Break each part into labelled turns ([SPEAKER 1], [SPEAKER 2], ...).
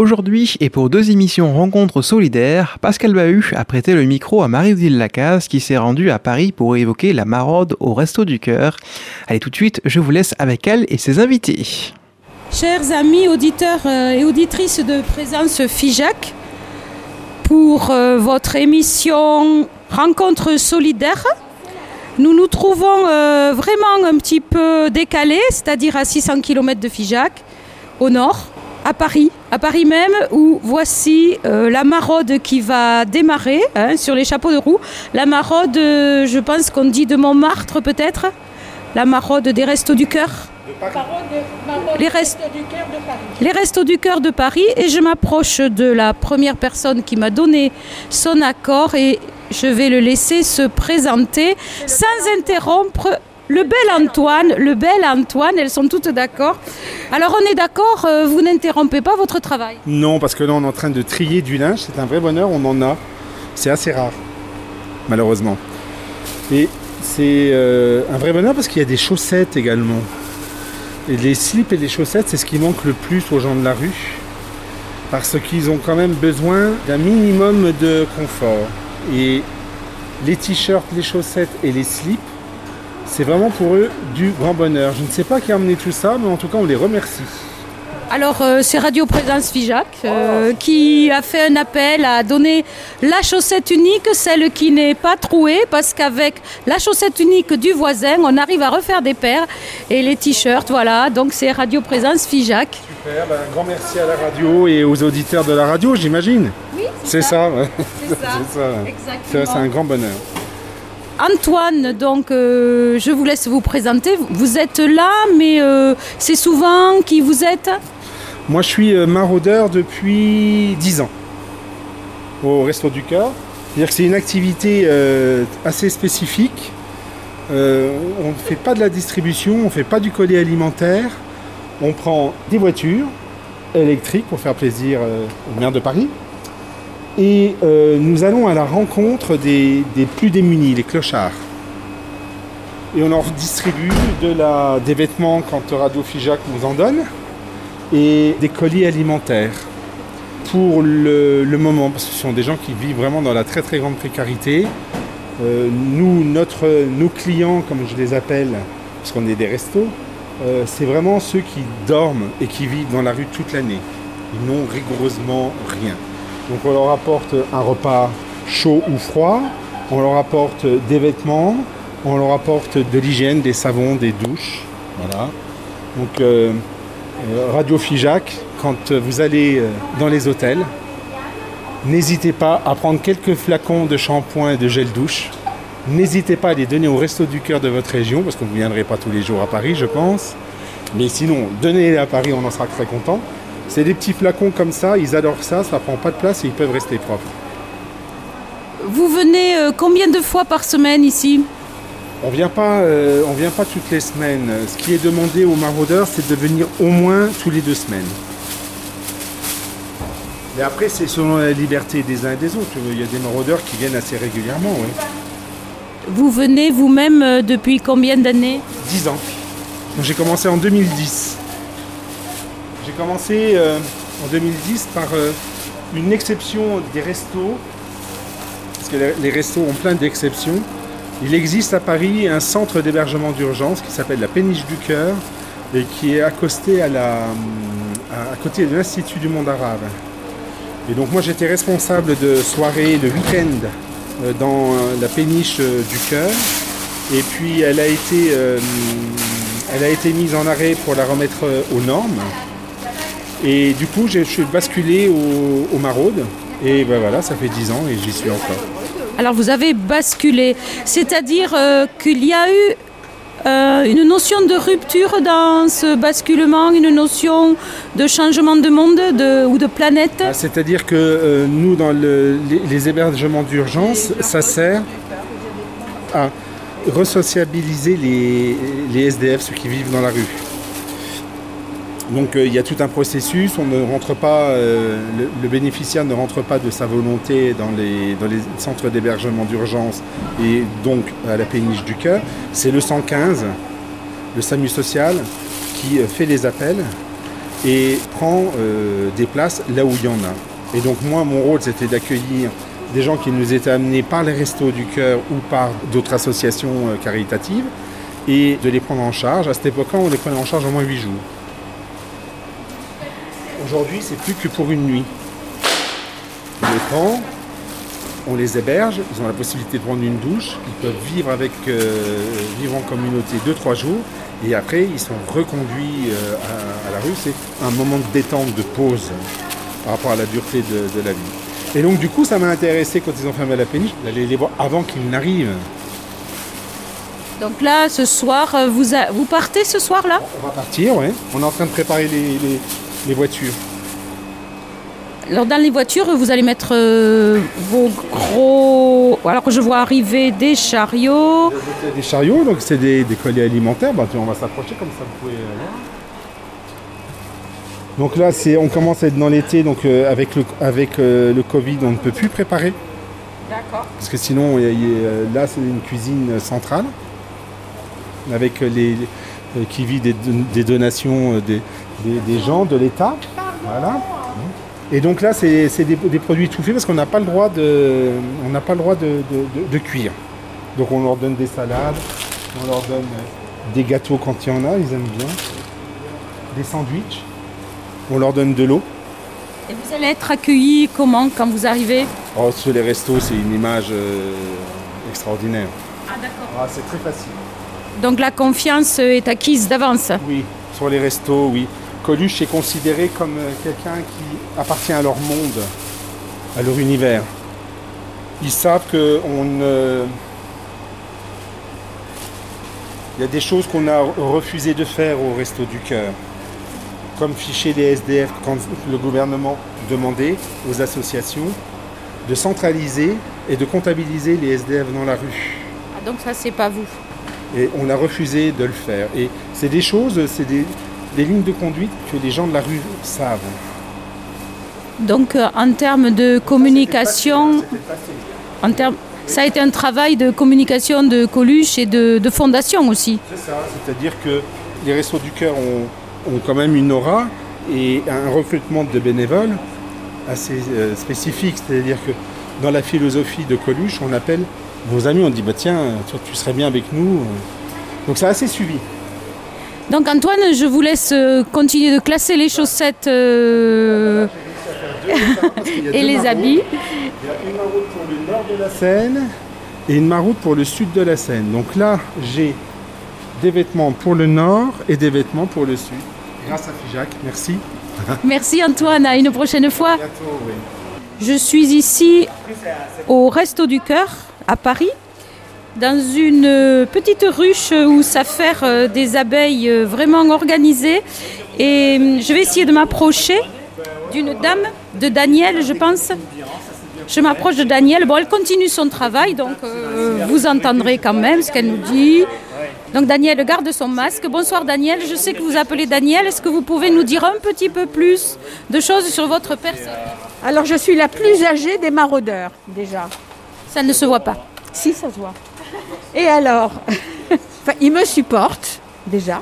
[SPEAKER 1] Aujourd'hui, et pour deux émissions Rencontres solidaires, Pascal Bahut a prêté le micro à Marie-Odile Lacaze qui s'est rendue à Paris pour évoquer la maraude au Resto du Cœur. Allez tout de suite, je vous laisse avec elle et ses invités.
[SPEAKER 2] Chers amis auditeurs euh, et auditrices de Présence FIJAC, pour euh, votre émission Rencontres solidaires, nous nous trouvons euh, vraiment un petit peu décalés, c'est-à-dire à 600 km de Figeac, au nord à Paris, à Paris même, où voici euh, la maraude qui va démarrer hein, sur les chapeaux de roue. La maraude, euh, je pense qu'on dit de Montmartre peut-être, la maraude des Restos du Cœur. Les, restos du cœur de Paris. les Restos du Cœur de Paris. Et je m'approche de la première personne qui m'a donné son accord et je vais le laisser se présenter sans interrompre le bel Antoine, le bel Antoine, elles sont toutes d'accord. Alors on est d'accord, euh, vous n'interrompez pas votre travail
[SPEAKER 3] Non, parce que là on est en train de trier du linge, c'est un vrai bonheur, on en a. C'est assez rare, malheureusement. Et c'est euh, un vrai bonheur parce qu'il y a des chaussettes également. Et les slips et les chaussettes, c'est ce qui manque le plus aux gens de la rue. Parce qu'ils ont quand même besoin d'un minimum de confort. Et les t-shirts, les chaussettes et les slips, c'est vraiment pour eux du grand bonheur. Je ne sais pas qui a amené tout ça, mais en tout cas, on les remercie.
[SPEAKER 2] Alors, euh, c'est Radio Présence Fijac euh, qui a fait un appel à donner la chaussette unique, celle qui n'est pas trouée, parce qu'avec la chaussette unique du voisin, on arrive à refaire des paires et les t-shirts, voilà. Donc, c'est Radio Présence Fijac.
[SPEAKER 3] Super, ben, un grand merci à la radio et aux auditeurs de la radio, j'imagine.
[SPEAKER 2] Oui,
[SPEAKER 3] c'est ça.
[SPEAKER 2] C'est ça.
[SPEAKER 3] C'est ça. C'est un grand bonheur.
[SPEAKER 2] Antoine, donc euh, je vous laisse vous présenter. Vous êtes là, mais euh, c'est souvent qui vous êtes?
[SPEAKER 3] Moi, je suis euh, maraudeur depuis 10 ans au Resto du Cœur. C'est-à-dire que c'est une activité assez spécifique. on ne fait pas de la distribution, on ne fait pas du colis alimentaire. On prend des voitures électriques pour faire plaisir aux maires de Paris. Et euh, nous allons à la rencontre des, plus démunis, les clochards. Et on leur distribue des vêtements quand Radio Fijac nous en donne et des colis alimentaires pour le, moment, parce que ce sont des gens qui vivent vraiment dans la très très grande précarité. Euh, nous, notre, nos clients, comme je les appelle, parce qu'on est des restos, euh, c'est vraiment ceux qui dorment et qui vivent dans la rue toute l'année. Ils n'ont rigoureusement rien. Donc on leur apporte un repas chaud ou froid, on leur apporte des vêtements, on leur apporte de l'hygiène, des savons, des douches. Voilà. Donc euh, euh, Radio Fijac, quand vous allez euh, dans les hôtels, n'hésitez pas à prendre quelques flacons de shampoing et de gel douche. N'hésitez pas à les donner au resto du cœur de votre région, parce que vous ne viendrez pas tous les jours à Paris, je pense. Mais sinon, donnez-les à Paris, on en sera très content. C'est des petits flacons comme ça, ils adorent ça, ça prend pas de place et ils peuvent rester propres.
[SPEAKER 2] Vous venez euh, combien de fois par semaine ici?
[SPEAKER 3] On vient pas, euh, on vient pas toutes les semaines. Ce qui est demandé aux maraudeurs, c'est de venir au moins tous les deux semaines. Mais après, c'est selon la liberté des uns et des autres. Il y a des maraudeurs qui viennent assez régulièrement, oui.
[SPEAKER 2] Vous venez vous-même euh, depuis combien d'années?
[SPEAKER 3] Dix ans. J'ai commencé en 2010. Commencé euh, en 2010 par euh, une exception des restos, parce que les, restos ont plein d'exceptions. Il existe à Paris un centre d'hébergement d'urgence qui s'appelle la Péniche du Cœur et qui est accosté à, la, à, côté de l'Institut du monde arabe. Et donc moi j'étais responsable de soirées le week-end euh, dans la péniche du cœur. Et puis elle a été, elle a été mise en arrêt pour la remettre aux normes. Et du coup, je suis basculé au, maraude. Et ben voilà, ça fait 10 ans et j'y suis encore.
[SPEAKER 2] Alors vous avez basculé, c'est-à-dire euh, qu'il y a eu euh, une notion de rupture dans ce basculement, une notion de changement de monde de, ou de planète?
[SPEAKER 3] Ah, C'est-à-dire que euh, nous, dans le- les, les hébergements d'urgence, ça sert à resociabiliser les, les SDF, ceux qui vivent dans la rue. Donc euh, il y a tout un processus, on ne rentre pas, euh, le, bénéficiaire ne rentre pas de sa volonté dans les, centres d'hébergement d'urgence et donc à la péniche du cœur. C'est le 115, le SAMU social, qui euh, fait les appels et prend des places là où il y en a. Et donc moi, mon rôle, c'était d'accueillir des gens qui nous étaient amenés par les Restos du Cœur ou par d'autres associations caritatives et de les prendre en charge. À cette époque-là, on les prenait en charge au moins 8 jours. Aujourd'hui, c'est plus que pour une nuit. On les prend, on les héberge, ils ont la possibilité de prendre une douche, ils peuvent vivre avec euh, vivre en communauté 2-3 jours et après ils sont reconduits euh, à, à la rue. C'est un moment de détente, de pause par rapport à la dureté de, de la vie. Et donc du coup ça m'a intéressé quand ils ont fermé la péniche d'aller les voir avant qu'ils n'arrivent.
[SPEAKER 2] Donc là, ce soir, euh, vous, a- vous partez ce soir-là?
[SPEAKER 3] On va partir, ouais. On est en train de préparer les, les- les voitures.
[SPEAKER 2] Alors dans les voitures, vous allez mettre euh, vos gros... Alors que je vois arriver des chariots.
[SPEAKER 3] Des chariots, donc c'est des, des colliers alimentaires. Bah, on va s'approcher comme ça, vous pouvez euh. Donc là, c'est, on commence à être dans l'été, donc euh, avec, le, avec euh, le Covid, on ne peut plus préparer.
[SPEAKER 2] D'accord.
[SPEAKER 3] Parce que sinon, il y a- il y a- là, c'est une cuisine centrale, avec les, euh, qui vit des, des donations des, des- des gens, de l'État. Voilà. Et donc là, c'est, c'est des, des produits tout faits parce qu'on n'a pas le droit de, on n'a pas le droit de, de- de- de cuire. Donc on leur donne des salades, on leur donne des gâteaux quand il y en a, ils aiment bien, des sandwichs, on leur donne de l'eau.
[SPEAKER 2] Et vous allez être accueillis comment quand vous arrivez?
[SPEAKER 3] Oh, sur les restos, c'est une image euh, extraordinaire.
[SPEAKER 2] Ah d'accord.
[SPEAKER 3] Ah, c'est très facile.
[SPEAKER 2] Donc la confiance est acquise d'avance?
[SPEAKER 3] Oui, sur les restos, oui. Coluche est considéré comme euh, quelqu'un qui appartient à leur monde, à leur univers. Ils savent qu'on ne... Il y a des choses qu'on a refusé de faire au Resto du Cœur, comme ficher les SDF quand le gouvernement demandait aux associations de centraliser et de comptabiliser les SDF dans la rue.
[SPEAKER 2] Ah, donc ça c'est pas vous.
[SPEAKER 3] Et on a refusé de le faire. Et c'est des choses, c'est des, des lignes de conduite que les gens de la rue savent.
[SPEAKER 2] Donc euh, en termes de communication, en termes, ça a été un travail de communication de Coluche et de, de fondation aussi.
[SPEAKER 3] C'est ça, c'est-à-dire que les Restos du Cœur ont, ont quand même une aura et un recrutement de bénévoles assez euh, spécifique. C'est-à-dire que dans la philosophie de Coluche, on appelle nos amis, on dit bah tiens, toi tu serais bien avec nous. Donc c'est assez suivi.
[SPEAKER 2] Donc Antoine, je vous laisse euh, continuer de classer les chaussettes euh, et les habits.
[SPEAKER 3] Il y a une maroute pour le nord de la Seine et une maroute pour le sud de la Seine. Donc là, j'ai des vêtements pour le nord et des vêtements pour le sud. Grâce à Fijac, merci.
[SPEAKER 2] Merci Antoine, à une prochaine fois.
[SPEAKER 3] bientôt, oui.
[SPEAKER 2] Je suis ici au Resto du Cœur à Paris, dans une euh, petite ruche où s'affairent euh, des abeilles euh, vraiment organisées. Et hum, je vais essayer de m'approcher d'une dame, de Danielle, je pense. Je m'approche de Danielle. Bon, elle continue son travail, donc euh, vous entendrez quand même ce qu'elle nous dit. Donc Danielle garde son masque. Bonsoir Danielle, je sais que vous appelez Danielle. Est-ce que vous pouvez nous dire un petit peu plus de choses sur votre personne?
[SPEAKER 4] Alors je suis la plus âgée des maraudeurs déjà.
[SPEAKER 2] Ça ne se voit pas.
[SPEAKER 4] Si ça se voit. Et alors, ils me supportent déjà.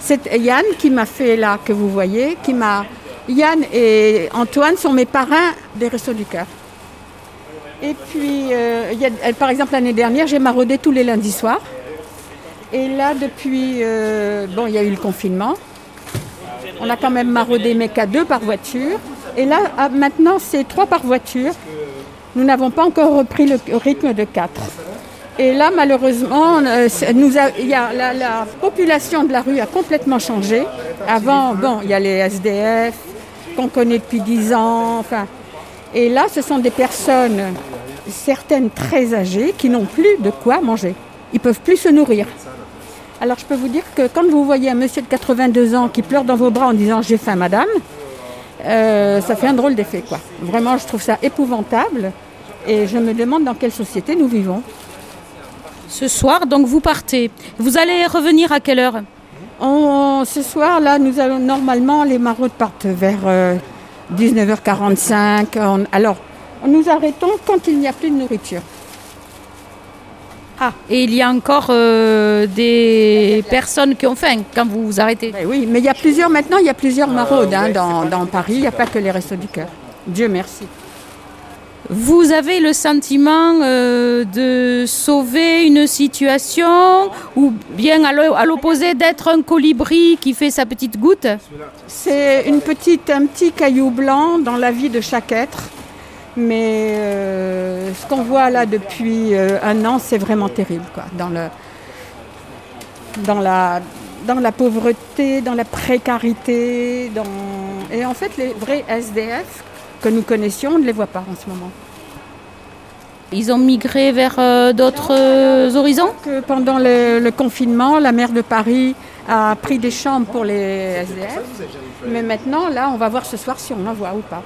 [SPEAKER 4] C'est Yann qui m'a fait là que vous voyez, qui m'a. Yann et Antoine sont mes parrains des Restos du Cœur. Et puis, euh, il a- par exemple, l'année dernière, j'ai maraudé tous les lundis soirs. Et là, depuis, euh, bon, il y a eu le confinement. On a quand même maraudé mais qu'à deux par voiture. Et là, ah, maintenant, c'est trois par voiture. Nous n'avons pas encore repris le rythme de quatre. Et là, malheureusement, euh, y a, la, la population de la rue a complètement changé. Avant, bon, il y a les SDF qu'on connaît depuis 10 ans. Enfin, et là, ce sont des personnes, certaines très âgées, qui n'ont plus de quoi manger. Ils peuvent plus se nourrir. Alors je peux vous dire que quand vous voyez un monsieur de 82 ans qui pleure dans vos bras en disant j'ai faim madame, euh, ça fait un drôle d'effet. Vraiment je trouve ça épouvantable et je me demande dans quelle société nous vivons.
[SPEAKER 2] Ce soir, donc vous partez. Vous allez revenir à quelle heure?
[SPEAKER 4] On- ce soir là nous allons normalement les maraudes partent vers euh, 19h45. On- alors nous arrêtons quand il n'y a plus de nourriture.
[SPEAKER 2] Ah, et il y a encore euh, des personnes qui ont faim quand vous vous arrêtez.
[SPEAKER 4] Ben oui, mais il y a plusieurs maintenant, il y a plusieurs maraudes hein, dans, dans Paris, il n'y a pas que les restos du cœur. Dieu merci.
[SPEAKER 2] Vous avez le sentiment euh, de sauver une situation ou bien à l'o- à l'opposé d'être un colibri qui fait sa petite goutte?
[SPEAKER 4] C'est un petit caillou blanc dans la vie de chaque être. Mais euh, ce qu'on voit là depuis euh, un an, c'est vraiment terrible. Quoi, dans, le, dans, la, dans la pauvreté, dans la précarité. Dans... Et en fait, les vrais SDF que nous connaissions, on ne les voit pas en ce moment.
[SPEAKER 2] Ils ont migré vers euh, d'autres euh, horizons?
[SPEAKER 4] Que pendant le, le confinement, la maire de Paris a pris des chambres pour les SDF. Mais maintenant, là, on va voir ce soir si on en voit ou pas.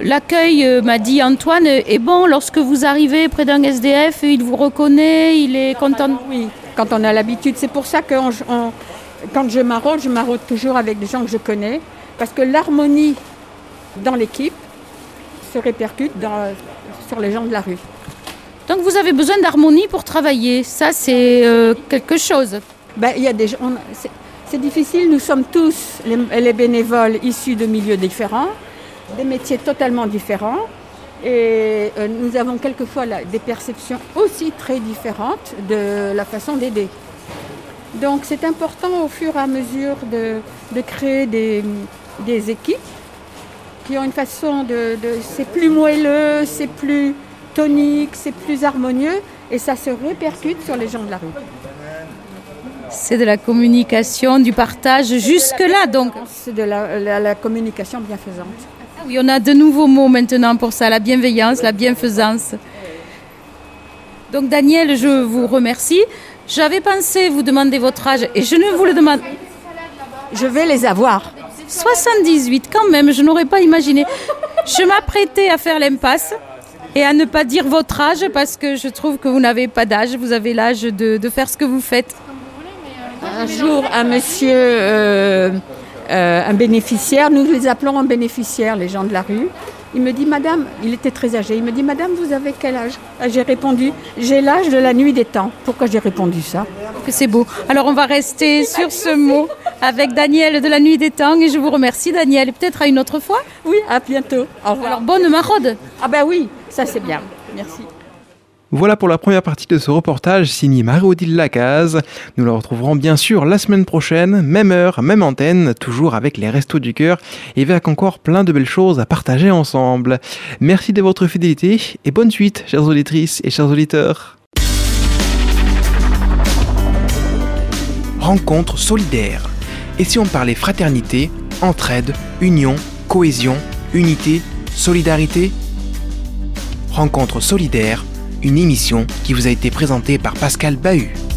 [SPEAKER 2] L'accueil, euh, m'a dit Antoine, est bon lorsque vous arrivez près d'un SDF, il vous reconnaît, il est content?
[SPEAKER 4] Oui, quand on a l'habitude. C'est pour ça que on- on- quand je maraude, je maraude toujours avec des gens que je connais. Parce que l'harmonie dans l'équipe se répercute dans- sur les gens de la rue.
[SPEAKER 2] Donc vous avez besoin d'harmonie pour travailler, ça c'est euh, quelque chose.
[SPEAKER 4] Ben, y a des gens- c'est- C'est difficile, nous sommes tous les, les bénévoles issus de milieux différents, des métiers totalement différents. Et euh, nous avons quelquefois là, des perceptions aussi très différentes de la façon d'aider. Donc c'est important au fur et à mesure de, de créer des, des équipes qui ont une façon de... de- c'est plus moelleux, c'est plus tonique, c'est plus harmonieux et ça se répercute sur les gens de la rue.
[SPEAKER 2] C'est de la communication, du partage jusque-là donc.
[SPEAKER 4] C'est de la, la- la communication bienfaisante.
[SPEAKER 2] Ah Oui, on a de nouveaux mots maintenant pour ça, la bienveillance, la bienfaisance. Donc Daniel, je vous remercie. J'avais pensé vous demander votre âge et je ne vous le demande.
[SPEAKER 4] Je vais les avoir.
[SPEAKER 2] 78 quand même, je n'aurais pas imaginé. Je m'apprêtais à faire l'impasse et à ne pas dire votre âge parce que je trouve que vous n'avez pas d'âge, vous avez l'âge de, faire ce que vous faites.
[SPEAKER 4] Un jour, un monsieur, euh, euh, un bénéficiaire, nous les appelons un bénéficiaire, les gens de la rue, il me dit, Madame, il était très âgé, il me dit, Madame, vous avez quel âge? Ah, J'ai répondu, j'ai l'âge de la nuit des temps. Pourquoi j'ai répondu ça?
[SPEAKER 2] Que c'est beau. Alors on va rester sur ce mot avec Daniel de la Nuit des Temps et je vous remercie Daniel. Et Peut-être à une autre fois?
[SPEAKER 4] Oui, à bientôt. Au revoir.
[SPEAKER 2] Alors bonne maraude.
[SPEAKER 4] ah ben oui, ça c'est bien. Merci.
[SPEAKER 1] Voilà pour la première partie de ce reportage signé Marie-Odile Lacaze. Nous la retrouverons bien sûr la semaine prochaine, même heure, même antenne, toujours avec les Restos du Cœur et avec encore plein de belles choses à partager ensemble. Merci de votre fidélité et bonne suite, chères auditrices et chers auditeurs. Rencontre solidaire. Et si on parlait fraternité, entraide, union, cohésion, unité, solidarité? Rencontre solidaire, une émission qui vous a été présentée par Pascal Bahut.